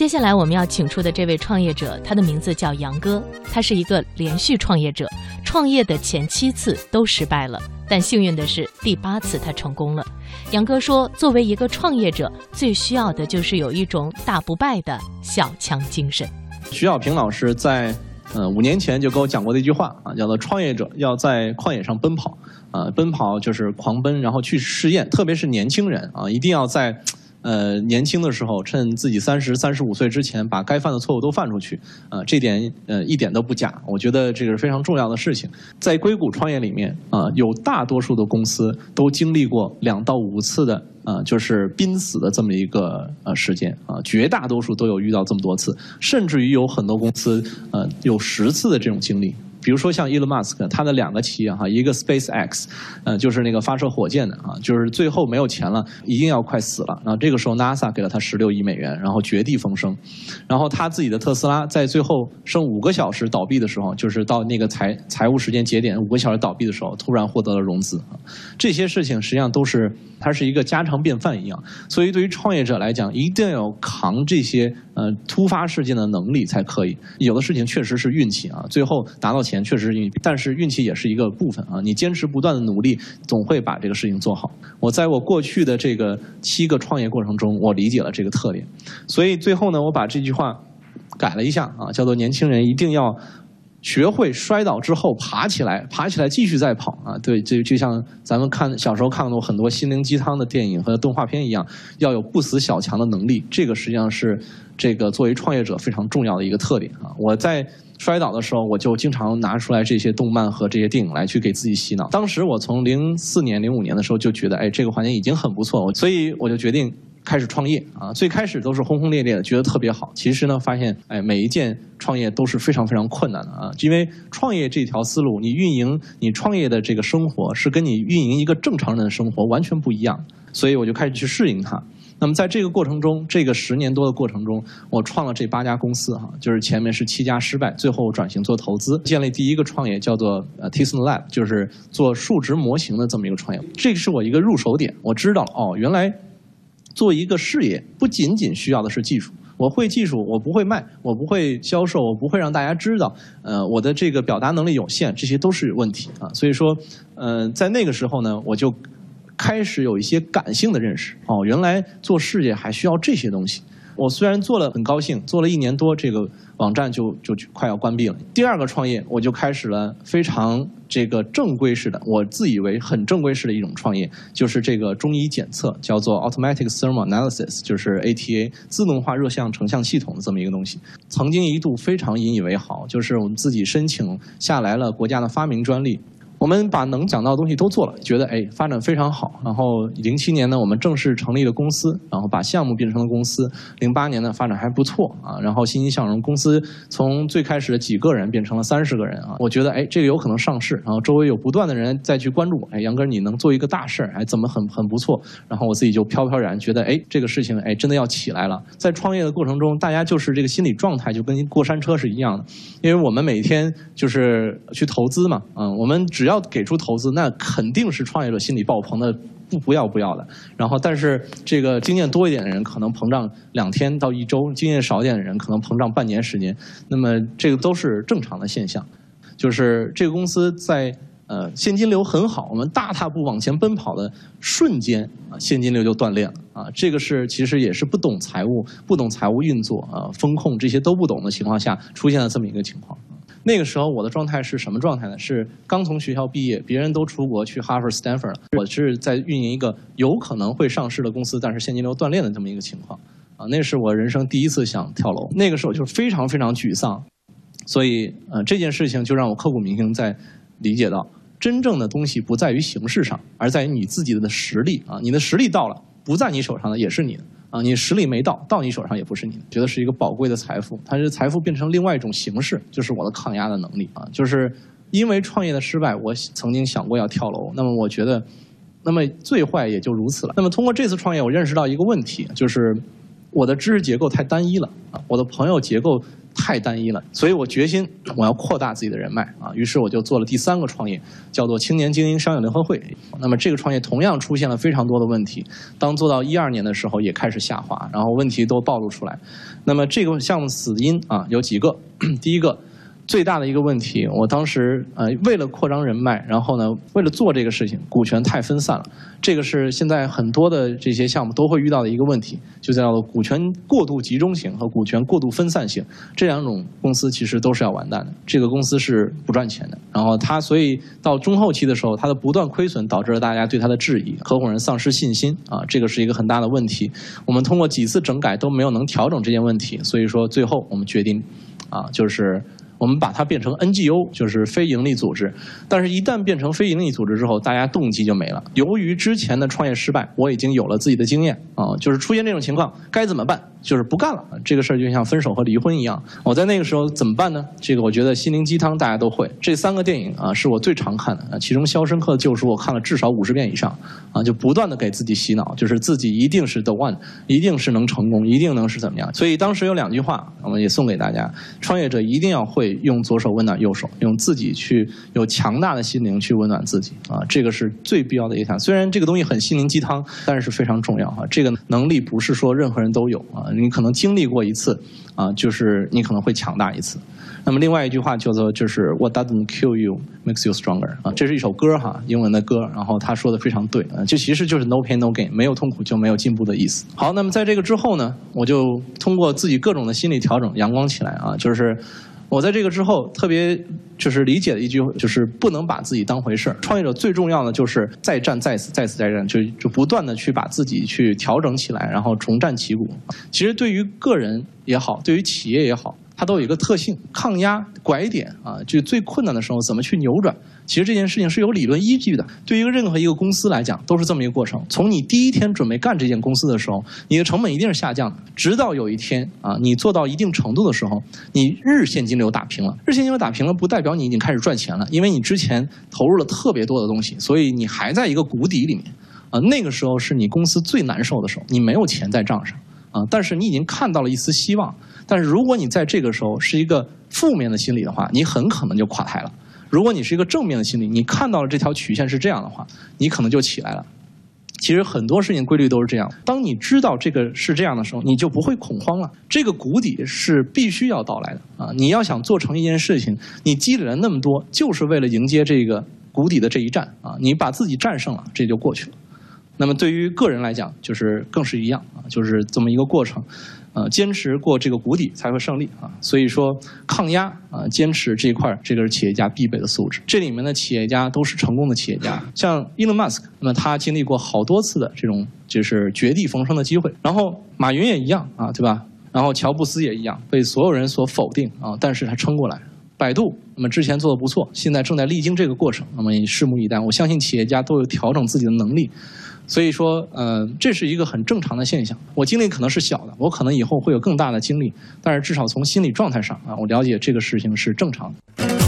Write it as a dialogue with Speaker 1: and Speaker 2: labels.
Speaker 1: 接下来我们要请出的这位创业者，他的名字叫杨哥，他是一个连续创业者，创业的前七次都失败了，但幸运的是第八次他成功了。杨哥说，作为一个创业者，最需要的就是有一种打不败的小强精神。
Speaker 2: 徐小平老师在呃五年前就跟我讲过的一句话啊，叫做“创业者要在旷野上奔跑”，啊，奔跑就是狂奔，然后去试验，特别是年轻人啊，一定要在。呃，年轻的时候，趁自己三十三十五岁之前，把该犯的错误都犯出去，啊，这点呃一点都不假。我觉得这个是非常重要的事情。在硅谷创业里面，啊，有大多数的公司都经历过两到五次的，啊，就是濒死的这么一个呃时间，啊，绝大多数都有遇到这么多次，甚至于有很多公司，呃，有十次的这种经历。比如说像 Elon Musk，他的两个企业哈，一个 SpaceX，呃，就是那个发射火箭的啊，就是最后没有钱了，一定要快死了。然后这个时候 NASA 给了他十六亿美元，然后绝地逢生。然后他自己的特斯拉在最后剩五个小时倒闭的时候，就是到那个财财务时间节点五个小时倒闭的时候，突然获得了融资。这些事情实际上都是它是一个家常便饭一样。所以对于创业者来讲，一定要扛这些呃突发事件的能力才可以。有的事情确实是运气啊，最后拿到钱。确实是运气，但是运气也是一个部分啊。你坚持不断的努力，总会把这个事情做好。我在我过去的这个七个创业过程中，我理解了这个特点，所以最后呢，我把这句话改了一下啊，叫做年轻人一定要学会摔倒之后爬起来，爬起来继续再跑啊。对，就就像咱们看小时候看过很多心灵鸡汤的电影和动画片一样，要有不死小强的能力。这个实际上是这个作为创业者非常重要的一个特点啊。我在。摔倒的时候，我就经常拿出来这些动漫和这些电影来去给自己洗脑。当时我从零四年、零五年的时候就觉得，哎，这个环境已经很不错，所以我就决定开始创业啊。最开始都是轰轰烈烈的，觉得特别好。其实呢，发现哎，每一件创业都是非常非常困难的啊。因为创业这条思路，你运营你创业的这个生活是跟你运营一个正常人的生活完全不一样，所以我就开始去适应它。那么在这个过程中，这个十年多的过程中，我创了这八家公司哈，就是前面是七家失败，最后转型做投资，建立第一个创业叫做呃 t i s n Lab，就是做数值模型的这么一个创业。这个是我一个入手点，我知道哦，原来做一个事业不仅仅需要的是技术，我会技术，我不会卖，我不会销售，我不会让大家知道，呃，我的这个表达能力有限，这些都是问题啊。所以说，嗯，在那个时候呢，我就。开始有一些感性的认识哦，原来做事业还需要这些东西。我虽然做了很高兴，做了一年多，这个网站就就快要关闭了。第二个创业，我就开始了非常这个正规式的，我自以为很正规式的一种创业，就是这个中医检测，叫做 Automatic Thermal Analysis，就是 ATA 自动化热像成像系统的这么一个东西。曾经一度非常引以为豪，就是我们自己申请下来了国家的发明专利。我们把能讲到的东西都做了，觉得哎发展非常好。然后零七年呢，我们正式成立了公司，然后把项目变成了公司。零八年呢，发展还不错啊。然后欣欣向荣，公司从最开始的几个人变成了三十个人啊。我觉得哎这个有可能上市。然后周围有不断的人再去关注，哎杨哥你能做一个大事儿，哎怎么很很不错。然后我自己就飘飘然觉得哎这个事情哎真的要起来了。在创业的过程中，大家就是这个心理状态就跟过山车是一样的，因为我们每天就是去投资嘛，嗯我们只要要给出投资，那肯定是创业者心理爆棚的，不不要不要的。然后，但是这个经验多一点的人可能膨胀两天到一周，经验少一点的人可能膨胀半年时间。那么这个都是正常的现象。就是这个公司在呃现金流很好，我们大踏步往前奔跑的瞬间啊，现金流就断裂了啊。这个是其实也是不懂财务、不懂财务运作啊、风控这些都不懂的情况下出现了这么一个情况。那个时候我的状态是什么状态呢？是刚从学校毕业，别人都出国去哈佛、斯坦福了，我是在运营一个有可能会上市的公司，但是现金流断裂的这么一个情况。啊，那是我人生第一次想跳楼，那个时候就是非常非常沮丧。所以，呃，这件事情就让我刻骨铭心，在理解到真正的东西不在于形式上，而在于你自己的实力啊，你的实力到了，不在你手上的也是你的。啊，你实力没到，到你手上也不是你，觉得是一个宝贵的财富。它是财富变成另外一种形式，就是我的抗压的能力啊。就是因为创业的失败，我曾经想过要跳楼。那么我觉得，那么最坏也就如此了。那么通过这次创业，我认识到一个问题，就是我的知识结构太单一了啊，我的朋友结构。太单一了，所以我决心我要扩大自己的人脉啊。于是我就做了第三个创业，叫做青年精英商业联合会。那么这个创业同样出现了非常多的问题，当做到一二年的时候也开始下滑，然后问题都暴露出来。那么这个项目死因啊有几个，第一个。最大的一个问题，我当时呃为了扩张人脉，然后呢为了做这个事情，股权太分散了，这个是现在很多的这些项目都会遇到的一个问题，就叫做股权过度集中型和股权过度分散性，这两种公司其实都是要完蛋的，这个公司是不赚钱的，然后它所以到中后期的时候，它的不断亏损导致了大家对它的质疑，合伙人丧失信心啊，这个是一个很大的问题。我们通过几次整改都没有能调整这件问题，所以说最后我们决定啊就是。我们把它变成 NGO，就是非盈利组织。但是，一旦变成非盈利组织之后，大家动机就没了。由于之前的创业失败，我已经有了自己的经验啊，就是出现这种情况该怎么办？就是不干了。这个事儿就像分手和离婚一样。我在那个时候怎么办呢？这个我觉得心灵鸡汤大家都会。这三个电影啊，是我最常看的。其中《肖申克的救赎》我看了至少五十遍以上啊，就不断的给自己洗脑，就是自己一定是 the one，一定是能成功，一定能是怎么样。所以当时有两句话，我们也送给大家：创业者一定要会。用左手温暖右手，用自己去有强大的心灵去温暖自己啊，这个是最必要的一项。虽然这个东西很心灵鸡汤，但是非常重要啊。这个能力不是说任何人都有啊，你可能经历过一次啊，就是你可能会强大一次。那么另外一句话叫做就是 What doesn't kill you makes you stronger 啊，这是一首歌哈，英文的歌。然后他说的非常对啊，就其实就是 No pain no gain，没有痛苦就没有进步的意思。好，那么在这个之后呢，我就通过自己各种的心理调整，阳光起来啊，就是。我在这个之后特别就是理解的一句，就是不能把自己当回事儿。创业者最重要的就是再战再死，再死再战，就就不断的去把自己去调整起来，然后重振旗鼓。其实对于个人也好，对于企业也好。它都有一个特性，抗压拐点啊，就最困难的时候怎么去扭转？其实这件事情是有理论依据的。对于任何一个公司来讲，都是这么一个过程。从你第一天准备干这件公司的时候，你的成本一定是下降的，直到有一天啊，你做到一定程度的时候，你日现金流打平了。日现金流打平了，不代表你已经开始赚钱了，因为你之前投入了特别多的东西，所以你还在一个谷底里面啊。那个时候是你公司最难受的时候，你没有钱在账上啊，但是你已经看到了一丝希望。但是如果你在这个时候是一个负面的心理的话，你很可能就垮台了。如果你是一个正面的心理，你看到了这条曲线是这样的话，你可能就起来了。其实很多事情规律都是这样。当你知道这个是这样的时候，你就不会恐慌了。这个谷底是必须要到来的啊！你要想做成一件事情，你积累了那么多，就是为了迎接这个谷底的这一战啊！你把自己战胜了，这就过去了。那么对于个人来讲，就是更是一样啊，就是这么一个过程。呃，坚持过这个谷底才会胜利啊！所以说，抗压啊，坚持这一块这个是企业家必备的素质。这里面的企业家都是成功的企业家，像 Elon Musk，那么他经历过好多次的这种就是绝地逢生的机会。然后马云也一样啊，对吧？然后乔布斯也一样，被所有人所否定啊，但是他撑过来。百度，那么之前做的不错，现在正在历经这个过程，那么你拭目以待。我相信企业家都有调整自己的能力。所以说，呃，这是一个很正常的现象。我经历可能是小的，我可能以后会有更大的经历，但是至少从心理状态上啊，我了解这个事情是正常的。